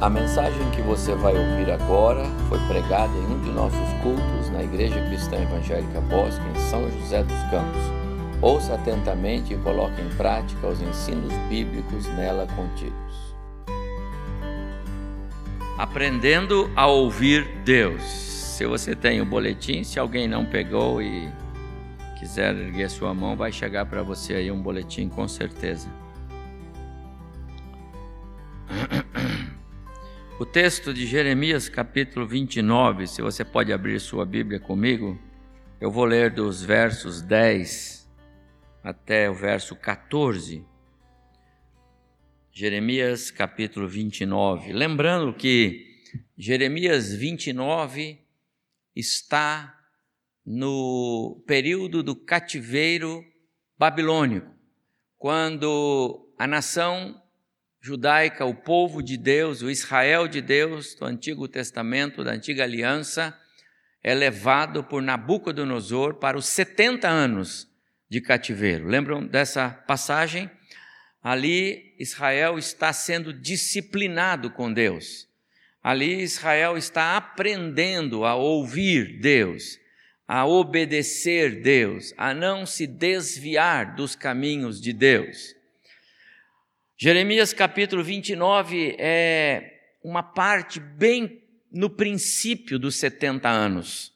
A mensagem que você vai ouvir agora foi pregada em um de nossos cultos na Igreja Cristã Evangélica Bosque, em São José dos Campos. Ouça atentamente e coloque em prática os ensinos bíblicos nela contidos. Aprendendo a ouvir Deus. Se você tem o boletim, se alguém não pegou e quiser erguer sua mão, vai chegar para você aí um boletim com certeza. O texto de Jeremias, capítulo 29, se você pode abrir sua Bíblia comigo, eu vou ler dos versos 10 até o verso 14. Jeremias, capítulo 29. Lembrando que Jeremias 29 está no período do cativeiro babilônico, quando a nação judaica, o povo de Deus, o Israel de Deus do Antigo Testamento, da Antiga Aliança, é levado por Nabucodonosor para os 70 anos de cativeiro. Lembram dessa passagem? Ali Israel está sendo disciplinado com Deus. Ali Israel está aprendendo a ouvir Deus, a obedecer Deus, a não se desviar dos caminhos de Deus. Jeremias capítulo 29 é uma parte bem no princípio dos 70 anos,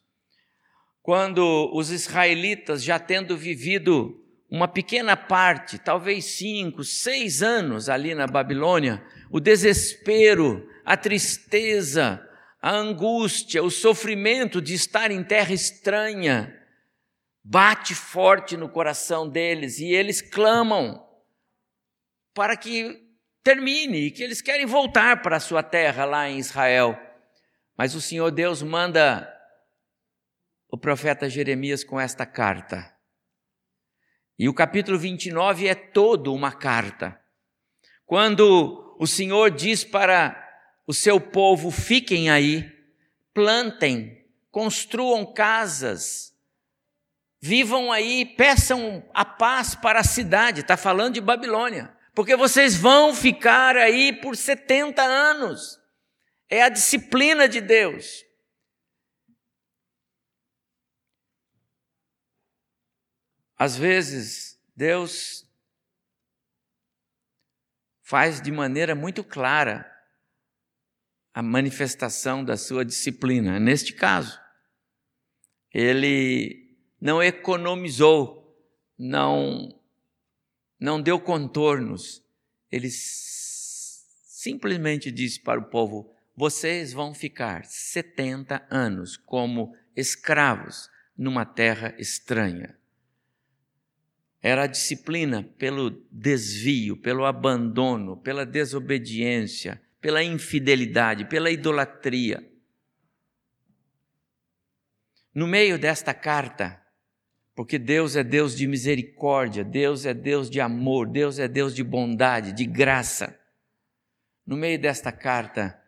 quando os israelitas, já tendo vivido uma pequena parte, talvez cinco, seis anos ali na Babilônia, o desespero, a tristeza, a angústia, o sofrimento de estar em terra estranha, bate forte no coração deles e eles clamam para que termine, que eles querem voltar para a sua terra lá em Israel. Mas o Senhor Deus manda o profeta Jeremias com esta carta. E o capítulo 29 é todo uma carta. Quando o Senhor diz para o seu povo: fiquem aí, plantem, construam casas, vivam aí, peçam a paz para a cidade. Está falando de Babilônia porque vocês vão ficar aí por 70 anos. É a disciplina de Deus. Às vezes, Deus faz de maneira muito clara a manifestação da sua disciplina. Neste caso, ele não economizou, não não deu contornos, ele simplesmente disse para o povo: vocês vão ficar 70 anos como escravos numa terra estranha. Era a disciplina pelo desvio, pelo abandono, pela desobediência, pela infidelidade, pela idolatria. No meio desta carta, porque Deus é Deus de misericórdia, Deus é Deus de amor, Deus é Deus de bondade, de graça. No meio desta carta,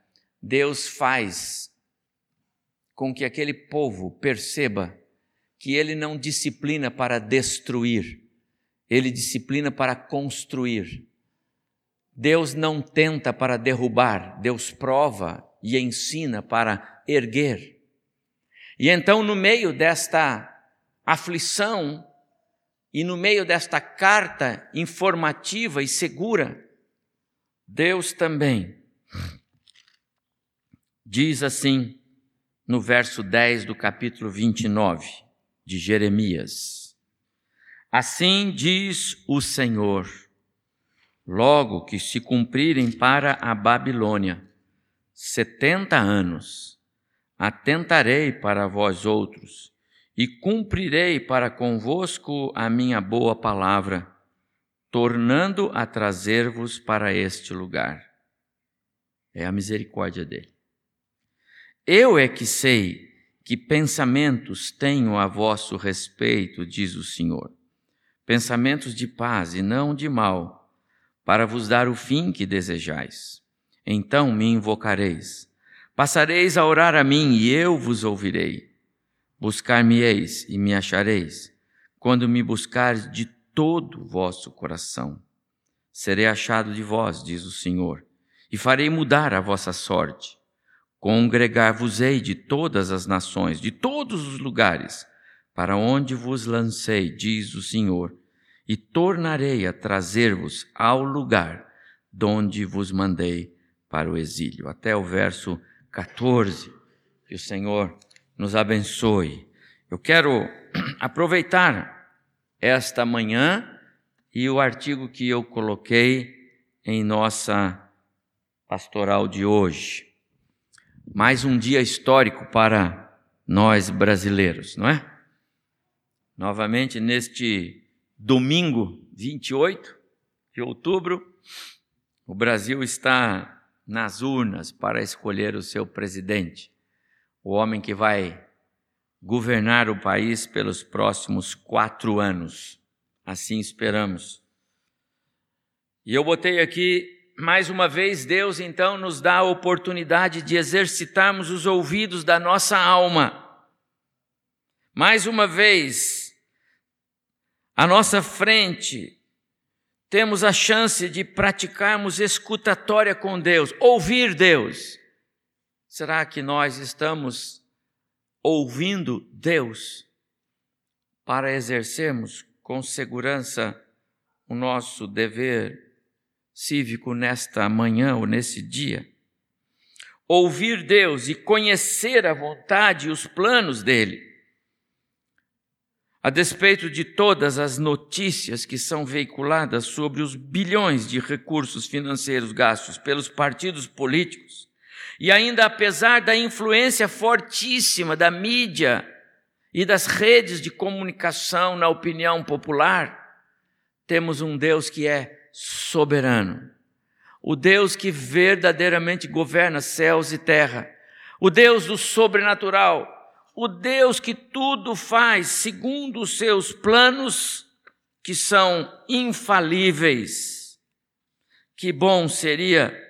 Deus faz com que aquele povo perceba que ele não disciplina para destruir, ele disciplina para construir. Deus não tenta para derrubar, Deus prova e ensina para erguer. E então, no meio desta aflição, e no meio desta carta informativa e segura, Deus também diz assim no verso 10 do capítulo 29 de Jeremias: Assim diz o Senhor, logo que se cumprirem para a Babilônia setenta anos, atentarei para vós outros e cumprirei para convosco a minha boa palavra, tornando a trazer-vos para este lugar. É a misericórdia dele. Eu é que sei que pensamentos tenho a vosso respeito, diz o Senhor. Pensamentos de paz e não de mal, para vos dar o fim que desejais. Então me invocareis. Passareis a orar a mim e eu vos ouvirei. Buscar-me-eis e me achareis, quando me buscares de todo o vosso coração. Serei achado de vós, diz o Senhor, e farei mudar a vossa sorte. Congregar-vos-ei de todas as nações, de todos os lugares, para onde vos lancei, diz o Senhor, e tornarei a trazer-vos ao lugar donde vos mandei para o exílio. Até o verso 14. Que o Senhor nos abençoe. Eu quero aproveitar esta manhã e o artigo que eu coloquei em nossa pastoral de hoje. Mais um dia histórico para nós brasileiros, não é? Novamente, neste domingo 28 de outubro, o Brasil está nas urnas para escolher o seu presidente, o homem que vai governar o país pelos próximos quatro anos. Assim esperamos. E eu botei aqui, mais uma vez, Deus então nos dá a oportunidade de exercitarmos os ouvidos da nossa alma. Mais uma vez, à nossa frente, temos a chance de praticarmos escutatória com Deus, ouvir Deus. Será que nós estamos ouvindo Deus para exercermos com segurança o nosso dever cívico nesta manhã ou nesse dia? Ouvir Deus e conhecer a vontade e os planos dele a despeito de todas as notícias que são veiculadas sobre os bilhões de recursos financeiros gastos pelos partidos políticos, e ainda apesar da influência fortíssima da mídia e das redes de comunicação na opinião popular, temos um Deus que é soberano, o Deus que verdadeiramente governa céus e terra, o Deus do sobrenatural, o Deus que tudo faz segundo os seus planos, que são infalíveis. Que bom seria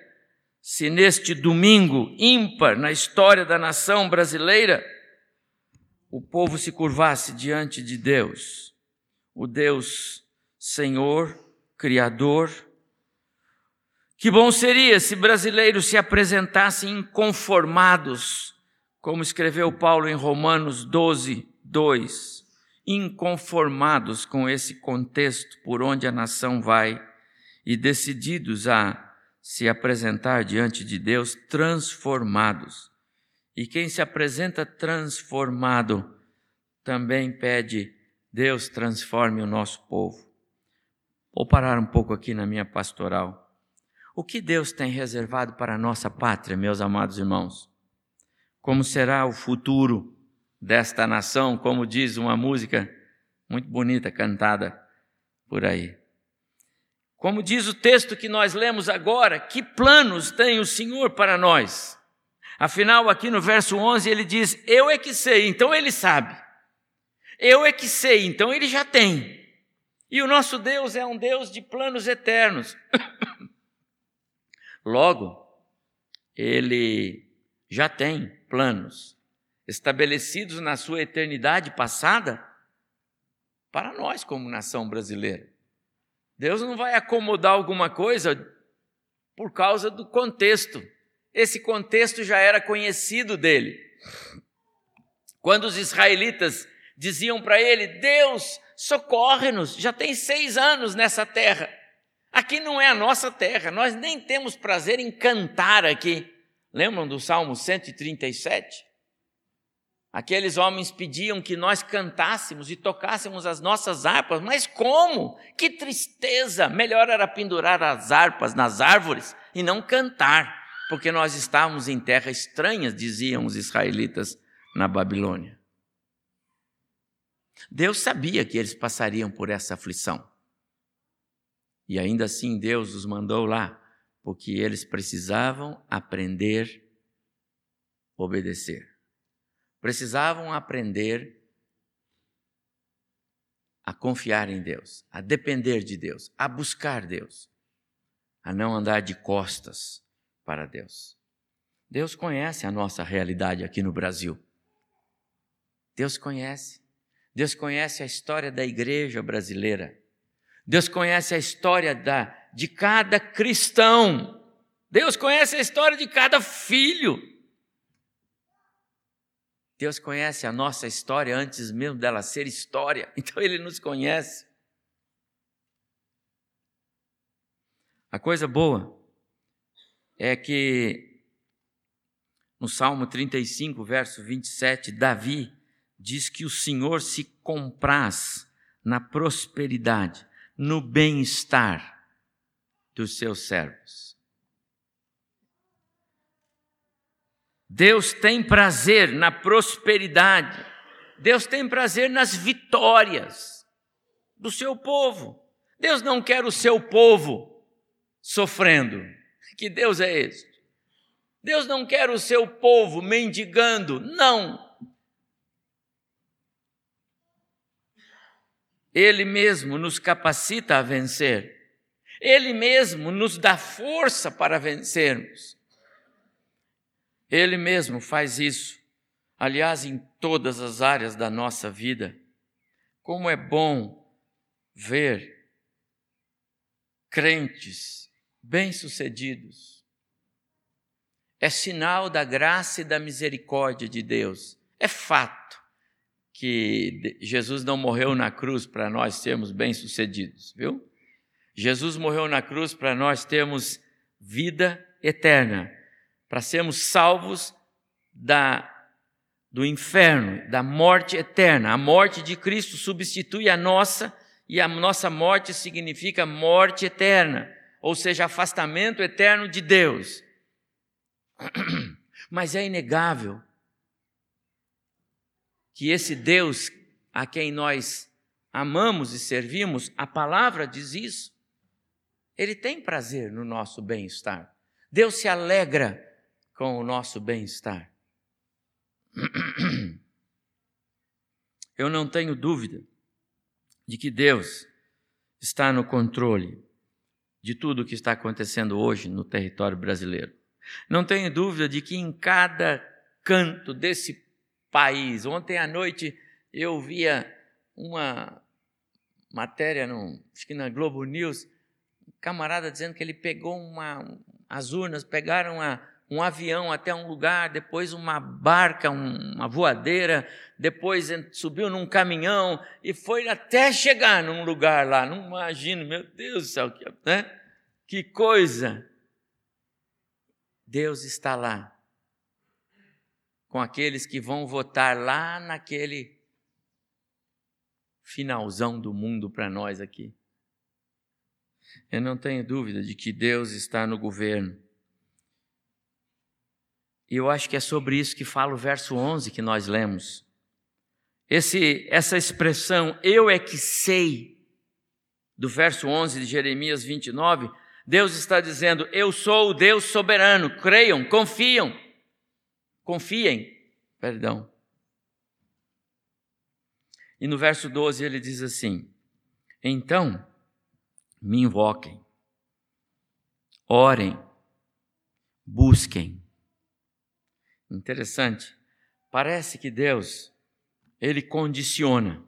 se neste domingo ímpar na história da nação brasileira, o povo se curvasse diante de Deus, o Deus Senhor, Criador. Que bom seria se brasileiros se apresentassem inconformados como escreveu Paulo em Romanos 12, 2, inconformados com esse contexto por onde a nação vai e decididos a se apresentar diante de Deus transformados. E quem se apresenta transformado também pede, Deus transforme o nosso povo. Vou parar um pouco aqui na minha pastoral. O que Deus tem reservado para a nossa pátria, meus amados irmãos? como será o futuro desta nação, como diz uma música muito bonita cantada por aí. Como diz o texto que nós lemos agora, que planos tem o Senhor para nós? Afinal, aqui no verso 11 ele diz: Eu é que sei, então ele sabe. Eu é que sei, então ele já tem. E o nosso Deus é um Deus de planos eternos. Logo, ele já tem planos estabelecidos na sua eternidade passada para nós, como nação brasileira. Deus não vai acomodar alguma coisa por causa do contexto. Esse contexto já era conhecido dele. Quando os israelitas diziam para ele: Deus, socorre-nos, já tem seis anos nessa terra. Aqui não é a nossa terra, nós nem temos prazer em cantar aqui. Lembram do Salmo 137? Aqueles homens pediam que nós cantássemos e tocássemos as nossas harpas, mas como? Que tristeza! Melhor era pendurar as harpas nas árvores e não cantar, porque nós estávamos em terra estranha, diziam os israelitas na Babilônia. Deus sabia que eles passariam por essa aflição. E ainda assim Deus os mandou lá porque eles precisavam aprender a obedecer. Precisavam aprender a confiar em Deus, a depender de Deus, a buscar Deus, a não andar de costas para Deus. Deus conhece a nossa realidade aqui no Brasil. Deus conhece. Deus conhece a história da igreja brasileira. Deus conhece a história da de cada cristão Deus conhece a história de cada filho. Deus conhece a nossa história antes mesmo dela ser história, então Ele nos conhece. A coisa boa é que no Salmo 35, verso 27, Davi diz que o Senhor se compraz na prosperidade, no bem-estar dos seus servos. Deus tem prazer na prosperidade, Deus tem prazer nas vitórias do seu povo. Deus não quer o seu povo sofrendo. Que Deus é este? Deus não quer o seu povo mendigando, não. Ele mesmo nos capacita a vencer. Ele mesmo nos dá força para vencermos. Ele mesmo faz isso, aliás, em todas as áreas da nossa vida. Como é bom ver crentes bem-sucedidos. É sinal da graça e da misericórdia de Deus. É fato que Jesus não morreu na cruz para nós sermos bem-sucedidos, viu? Jesus morreu na cruz para nós termos vida eterna, para sermos salvos da do inferno, da morte eterna. A morte de Cristo substitui a nossa e a nossa morte significa morte eterna ou seja, afastamento eterno de Deus. Mas é inegável que esse Deus a quem nós amamos e servimos, a palavra diz isso. Ele tem prazer no nosso bem-estar. Deus se alegra com o nosso bem-estar. Eu não tenho dúvida de que Deus está no controle de tudo o que está acontecendo hoje no território brasileiro. Não tenho dúvida de que em cada canto desse país, ontem à noite eu via uma matéria, no, acho que na Globo News, um camarada dizendo que ele pegou uma, as urnas, pegaram a, um avião até um lugar, depois uma barca, uma voadeira, depois subiu num caminhão e foi até chegar num lugar lá. Não imagino, meu Deus do céu, né? que coisa! Deus está lá com aqueles que vão votar lá naquele finalzão do mundo para nós aqui. Eu não tenho dúvida de que Deus está no governo. E eu acho que é sobre isso que fala o verso 11 que nós lemos. Esse, essa expressão, eu é que sei, do verso 11 de Jeremias 29, Deus está dizendo: Eu sou o Deus soberano, creiam, confiam, confiem, perdão. E no verso 12 ele diz assim: Então me invoquem, orem, busquem. Interessante, parece que Deus, ele condiciona.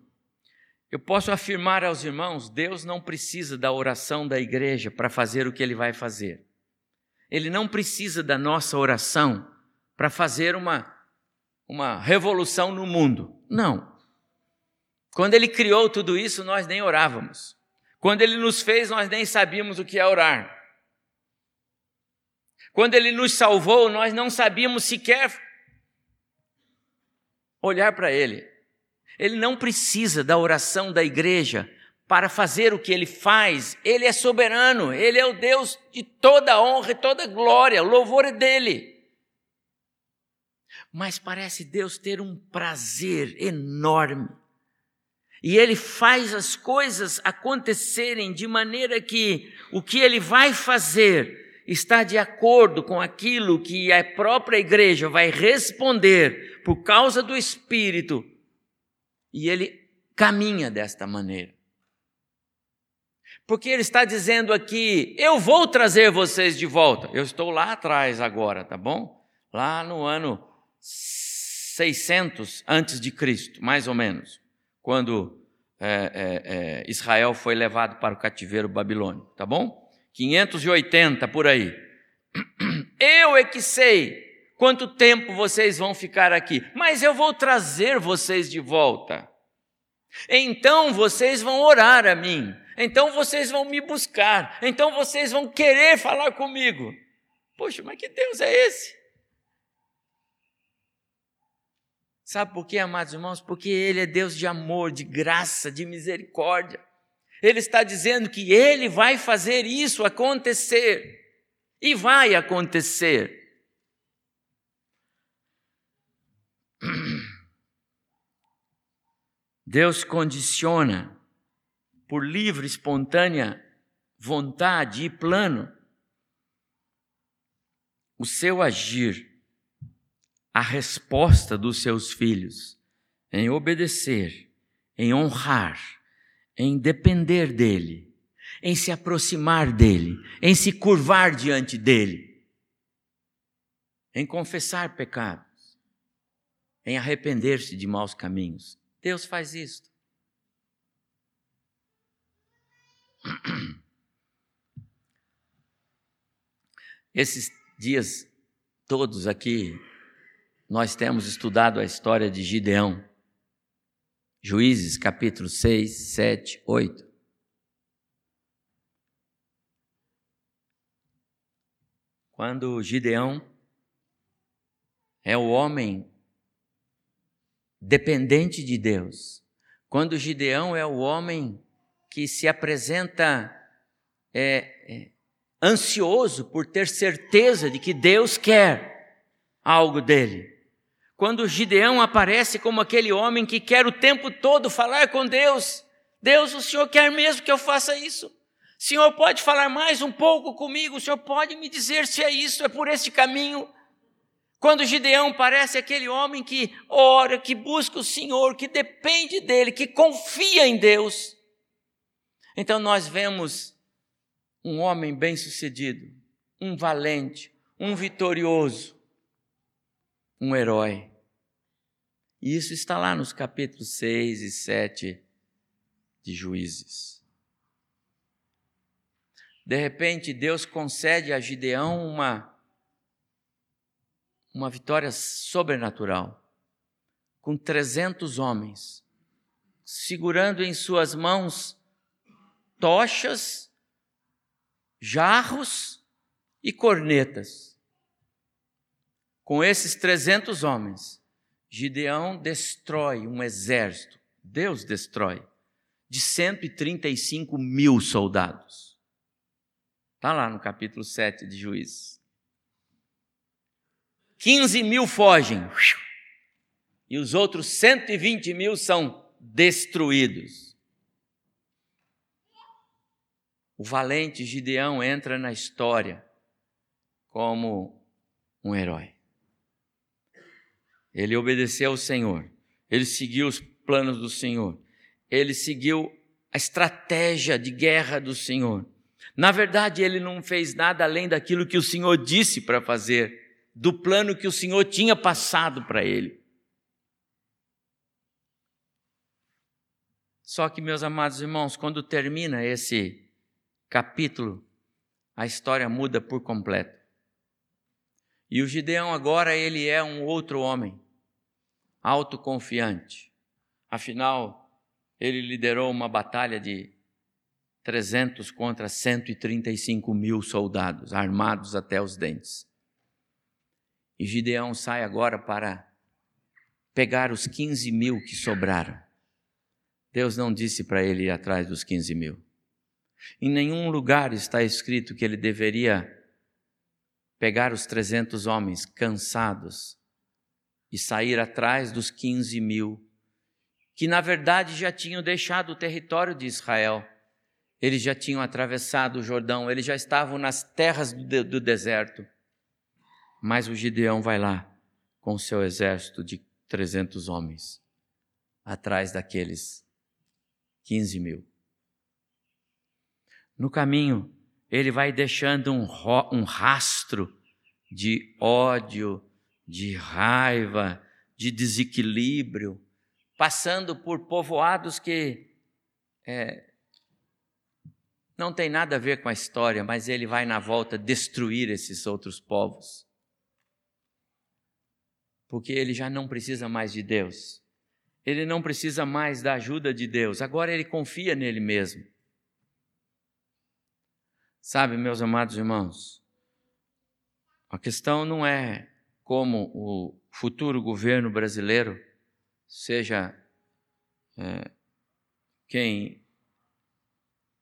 Eu posso afirmar aos irmãos: Deus não precisa da oração da igreja para fazer o que ele vai fazer. Ele não precisa da nossa oração para fazer uma, uma revolução no mundo. Não. Quando ele criou tudo isso, nós nem orávamos. Quando ele nos fez, nós nem sabíamos o que é orar. Quando ele nos salvou, nós não sabíamos sequer olhar para ele. Ele não precisa da oração da igreja para fazer o que ele faz. Ele é soberano, ele é o Deus de toda honra e toda glória, o louvor é dele. Mas parece Deus ter um prazer enorme. E ele faz as coisas acontecerem de maneira que o que ele vai fazer está de acordo com aquilo que a própria igreja vai responder por causa do Espírito e ele caminha desta maneira. Porque ele está dizendo aqui: eu vou trazer vocês de volta. Eu estou lá atrás agora, tá bom? Lá no ano 600 antes de Cristo, mais ou menos, quando é, é, é, Israel foi levado para o cativeiro babilônico, tá bom? 580 por aí. Eu é que sei quanto tempo vocês vão ficar aqui, mas eu vou trazer vocês de volta. Então vocês vão orar a mim, então vocês vão me buscar, então vocês vão querer falar comigo. Poxa, mas que Deus é esse? Sabe por quê, amados irmãos? Porque Ele é Deus de amor, de graça, de misericórdia. Ele está dizendo que Ele vai fazer isso acontecer. E vai acontecer. Deus condiciona por livre, espontânea vontade e plano o seu agir a resposta dos seus filhos em obedecer, em honrar, em depender dele, em se aproximar dele, em se curvar diante dele, em confessar pecados, em arrepender-se de maus caminhos. Deus faz isto. Esses dias todos aqui nós temos estudado a história de Gideão. Juízes, capítulo 6, 7, 8. Quando Gideão é o homem dependente de Deus, quando Gideão é o homem que se apresenta é, é, ansioso por ter certeza de que Deus quer algo dele quando Gideão aparece como aquele homem que quer o tempo todo falar com Deus. Deus, o Senhor quer mesmo que eu faça isso? O Senhor pode falar mais um pouco comigo? O Senhor pode me dizer se é isso, é por este caminho? Quando Gideão parece aquele homem que ora, que busca o Senhor, que depende dele, que confia em Deus. Então nós vemos um homem bem-sucedido, um valente, um vitorioso, um herói. E isso está lá nos capítulos 6 e 7 de Juízes. De repente, Deus concede a Gideão uma, uma vitória sobrenatural, com 300 homens, segurando em suas mãos tochas, jarros e cornetas. Com esses 300 homens, Gideão destrói um exército, Deus destrói, de 135 mil soldados. Está lá no capítulo 7 de Juízes. 15 mil fogem, e os outros 120 mil são destruídos. O valente Gideão entra na história como um herói. Ele obedeceu ao Senhor, ele seguiu os planos do Senhor, ele seguiu a estratégia de guerra do Senhor. Na verdade, ele não fez nada além daquilo que o Senhor disse para fazer, do plano que o Senhor tinha passado para ele. Só que, meus amados irmãos, quando termina esse capítulo, a história muda por completo. E o Gideão agora ele é um outro homem autoconfiante. Afinal, ele liderou uma batalha de 300 contra 135 mil soldados, armados até os dentes. E Gideão sai agora para pegar os 15 mil que sobraram. Deus não disse para ele ir atrás dos 15 mil. Em nenhum lugar está escrito que ele deveria pegar os 300 homens cansados, e sair atrás dos 15 mil, que na verdade já tinham deixado o território de Israel. Eles já tinham atravessado o Jordão, eles já estavam nas terras do, do deserto. Mas o Gideão vai lá com seu exército de 300 homens, atrás daqueles 15 mil. No caminho, ele vai deixando um, um rastro de ódio, de raiva, de desequilíbrio, passando por povoados que é, não tem nada a ver com a história, mas ele vai na volta destruir esses outros povos. Porque ele já não precisa mais de Deus. Ele não precisa mais da ajuda de Deus. Agora ele confia nele mesmo. Sabe, meus amados irmãos, a questão não é como o futuro governo brasileiro seja é, quem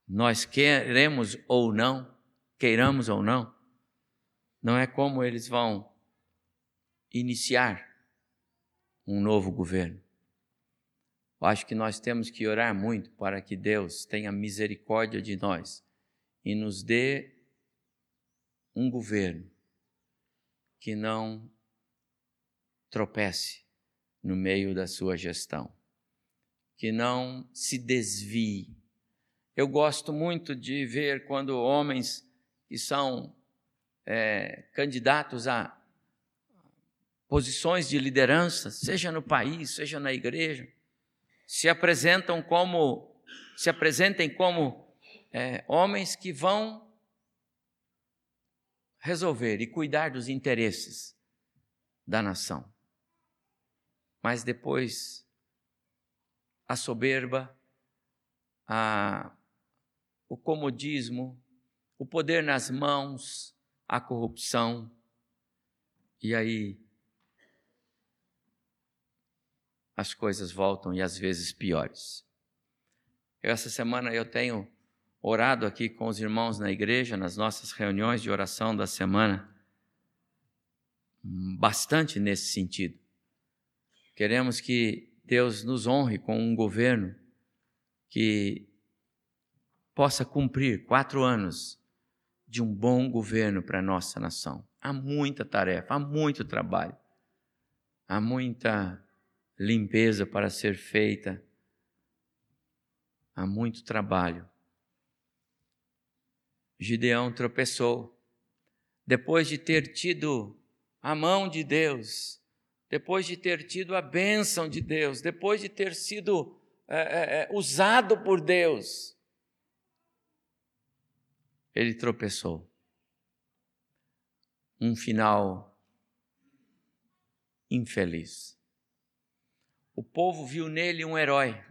nós queremos ou não, queiramos ou não, não é como eles vão iniciar um novo governo. Eu acho que nós temos que orar muito para que Deus tenha misericórdia de nós e nos dê um governo que não tropece no meio da sua gestão, que não se desvie eu gosto muito de ver quando homens que são é, candidatos a posições de liderança, seja no país, seja na igreja, se apresentam como se apresentem como é, homens que vão resolver e cuidar dos interesses da nação. Mas depois a soberba, a o comodismo, o poder nas mãos, a corrupção. E aí as coisas voltam e às vezes piores. Essa semana eu tenho orado aqui com os irmãos na igreja, nas nossas reuniões de oração da semana, bastante nesse sentido. Queremos que Deus nos honre com um governo que possa cumprir quatro anos de um bom governo para a nossa nação. Há muita tarefa, há muito trabalho, há muita limpeza para ser feita, há muito trabalho. Gideão tropeçou. Depois de ter tido a mão de Deus, depois de ter tido a bênção de Deus, depois de ter sido é, é, é usado por Deus, ele tropeçou. Um final infeliz. O povo viu nele um herói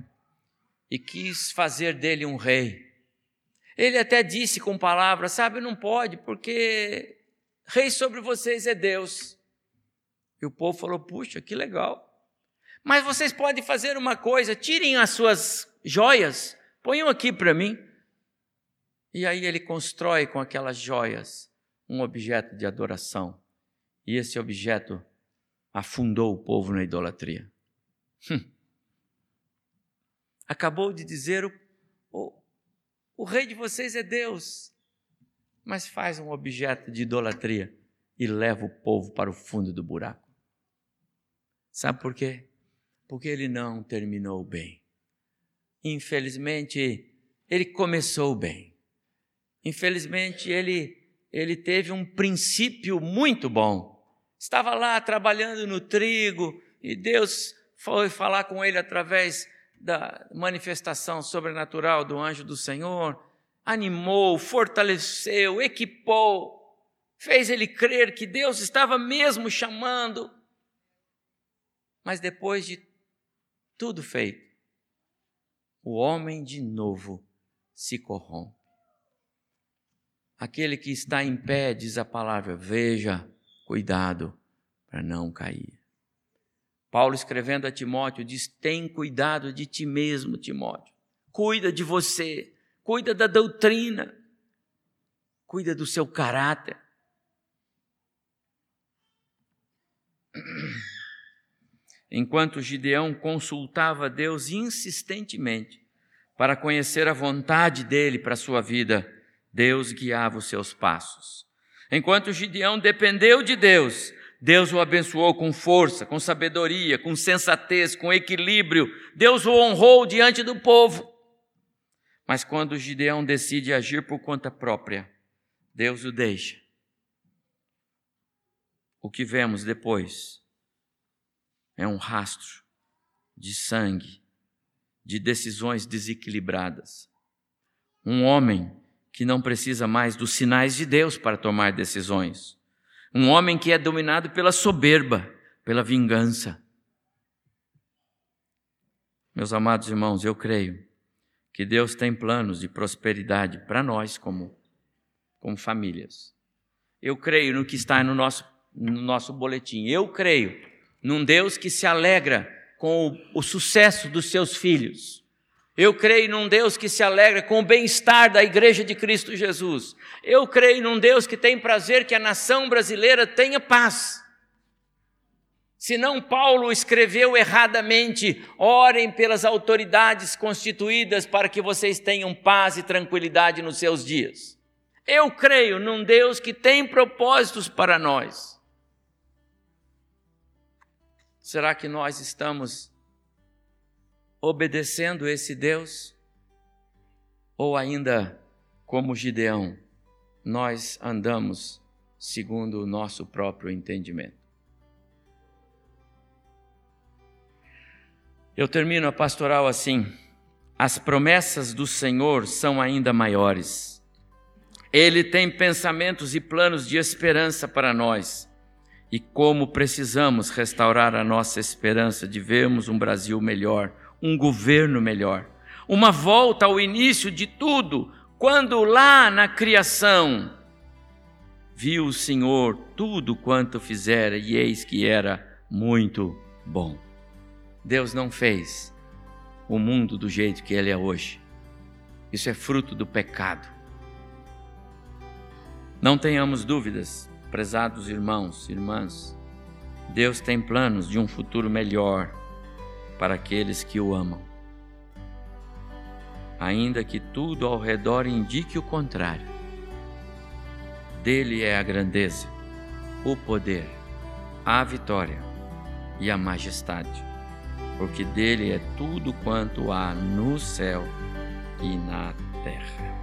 e quis fazer dele um rei. Ele até disse com palavras: Sabe, não pode, porque rei sobre vocês é Deus. E o povo falou: Puxa, que legal. Mas vocês podem fazer uma coisa: tirem as suas joias, ponham aqui para mim. E aí ele constrói com aquelas joias um objeto de adoração. E esse objeto afundou o povo na idolatria. Hum. Acabou de dizer: o, o, o rei de vocês é Deus, mas faz um objeto de idolatria e leva o povo para o fundo do buraco. Sabe por quê? Porque ele não terminou bem. Infelizmente, ele começou bem Infelizmente, ele, ele teve um princípio muito bom. Estava lá trabalhando no trigo e Deus foi falar com ele através da manifestação sobrenatural do anjo do Senhor, animou, fortaleceu, equipou, fez ele crer que Deus estava mesmo chamando. Mas depois de tudo feito, o homem de novo se corrompe. Aquele que está em pé, diz a palavra, veja, cuidado para não cair. Paulo escrevendo a Timóteo diz: tem cuidado de ti mesmo, Timóteo. Cuida de você, cuida da doutrina, cuida do seu caráter. Enquanto Gideão consultava Deus insistentemente para conhecer a vontade dele para a sua vida, Deus guiava os seus passos. Enquanto Gideão dependeu de Deus, Deus o abençoou com força, com sabedoria, com sensatez, com equilíbrio. Deus o honrou diante do povo. Mas quando Gideão decide agir por conta própria, Deus o deixa. O que vemos depois é um rastro de sangue, de decisões desequilibradas. Um homem que não precisa mais dos sinais de Deus para tomar decisões. Um homem que é dominado pela soberba, pela vingança. Meus amados irmãos, eu creio que Deus tem planos de prosperidade para nós como, como famílias. Eu creio no que está no nosso, no nosso boletim. Eu creio num Deus que se alegra com o, o sucesso dos seus filhos. Eu creio num Deus que se alegra com o bem-estar da igreja de Cristo Jesus. Eu creio num Deus que tem prazer que a nação brasileira tenha paz. Senão Paulo escreveu erradamente: orem pelas autoridades constituídas para que vocês tenham paz e tranquilidade nos seus dias. Eu creio num Deus que tem propósitos para nós. Será que nós estamos obedecendo esse Deus? Ou ainda, como Gideão, nós andamos segundo o nosso próprio entendimento? Eu termino a pastoral assim: as promessas do Senhor são ainda maiores. Ele tem pensamentos e planos de esperança para nós. E como precisamos restaurar a nossa esperança de vermos um Brasil melhor, um governo melhor. Uma volta ao início de tudo, quando lá na criação viu o Senhor tudo quanto fizera e eis que era muito bom. Deus não fez o mundo do jeito que ele é hoje. Isso é fruto do pecado. Não tenhamos dúvidas, prezados irmãos, irmãs. Deus tem planos de um futuro melhor para aqueles que o amam. Ainda que tudo ao redor indique o contrário. Dele é a grandeza, o poder, a vitória e a majestade, porque dele é tudo quanto há no céu e na terra.